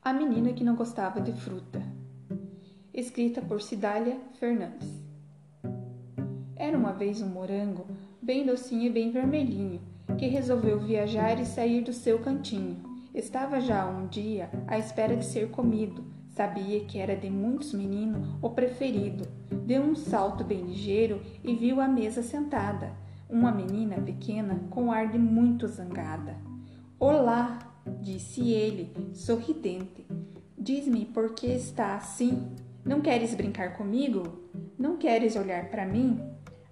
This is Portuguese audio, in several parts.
A menina que não gostava de fruta. Escrita por Cidália Fernandes. Era uma vez um morango, bem docinho e bem vermelhinho, que resolveu viajar e sair do seu cantinho. Estava já um dia à espera de ser comido. Sabia que era de muitos meninos o preferido. Deu um salto bem ligeiro e viu a mesa sentada. Uma menina pequena com ar de muito zangada. Olá, disse ele, sorridente. Diz-me por que está assim? Não queres brincar comigo? Não queres olhar para mim?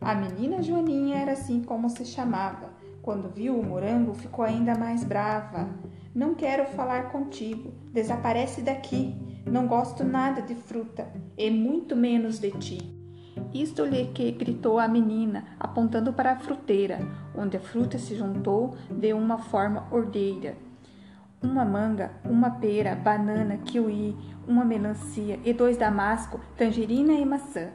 A menina Joaninha era assim como se chamava. Quando viu o morango, ficou ainda mais brava. Não quero falar contigo. Desaparece daqui. Não gosto nada de fruta, e muito menos de ti. Isto lhe que gritou a menina, apontando para a fruteira, onde a fruta se juntou de uma forma ordeira uma manga, uma pera, banana, kiwi, uma melancia e dois damasco, tangerina e maçã.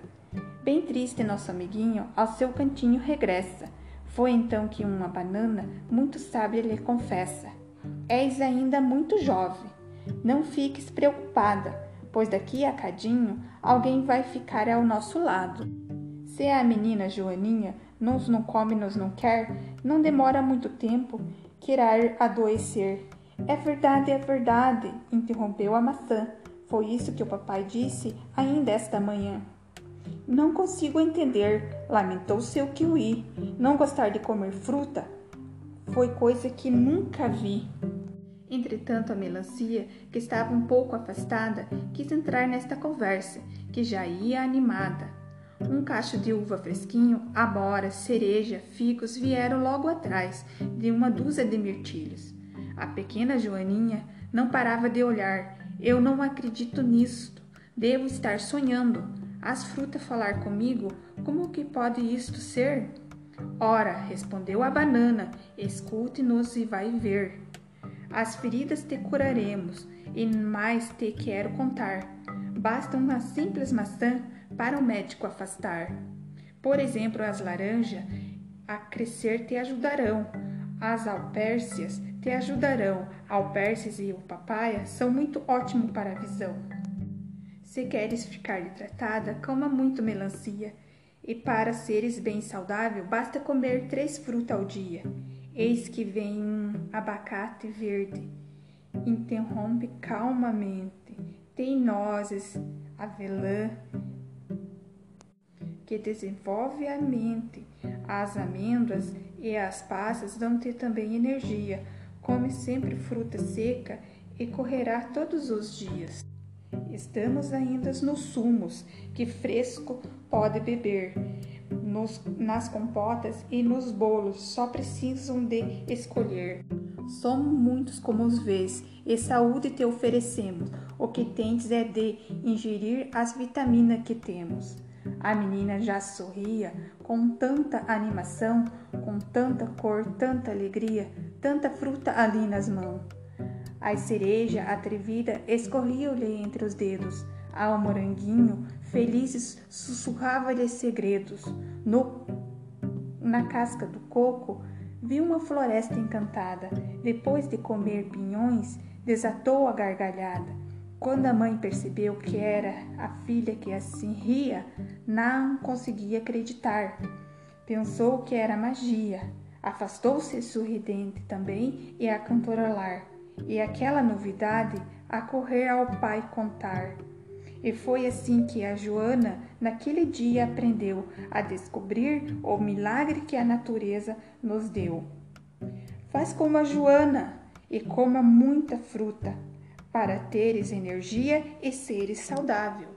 Bem triste, nosso amiguinho ao seu cantinho regressa. Foi então que uma banana, muito sábia, lhe confessa: És ainda muito jovem. Não fiques preocupada, pois daqui a cadinho alguém vai ficar ao nosso lado. Se a menina Joaninha nos não come, nos não quer, não demora muito tempo que irá adoecer é verdade, é verdade, interrompeu a maçã. Foi isso que o papai disse ainda esta manhã. Não consigo entender, lamentou seu kiwi. Não gostar de comer fruta foi coisa que nunca vi. Entretanto, a melancia, que estava um pouco afastada, quis entrar nesta conversa, que já ia animada. Um cacho de uva fresquinho, amora, cereja, figos vieram logo atrás de uma dúzia de mirtilhos. A pequena Joaninha não parava de olhar. Eu não acredito nisto. Devo estar sonhando. As frutas falar comigo? Como que pode isto ser? Ora, respondeu a banana, escute-nos e vai ver. As feridas te curaremos, e mais te quero contar. Basta uma simples maçã para o médico afastar. Por exemplo, as laranjas a crescer te ajudarão, as alpércias te ajudarão. Alperces e o papaya são muito ótimos para a visão. Se queres ficar tratada, coma muito melancia. E para seres bem saudável, basta comer três frutas ao dia. Eis que vem um abacate verde. Interrompe calmamente. Tem nozes, avelã, que desenvolve a mente. As amêndoas e as passas dão-te também energia Come sempre fruta seca e correrá todos os dias. Estamos ainda nos sumos, que fresco pode beber. Nos, nas compotas e nos bolos só precisam de escolher. Somos muitos como os vês, e saúde te oferecemos. O que tens é de ingerir as vitaminas que temos. A menina já sorria com tanta animação, com tanta cor, tanta alegria, tanta fruta ali nas mãos. A cereja atrevida escorriam-lhe entre os dedos. Ao moranguinho, felizes, sussurrava-lhe segredos. No, na casca do coco, viu uma floresta encantada. Depois de comer pinhões, desatou a gargalhada. Quando a mãe percebeu que era a filha que assim ria, não conseguia acreditar. Pensou que era magia. Afastou-se sorridente também e a cantarolar, e aquela novidade a correr ao pai contar. E foi assim que a Joana, naquele dia, aprendeu a descobrir o milagre que a natureza nos deu. Faz como a Joana e coma muita fruta para teres energia e seres saudável.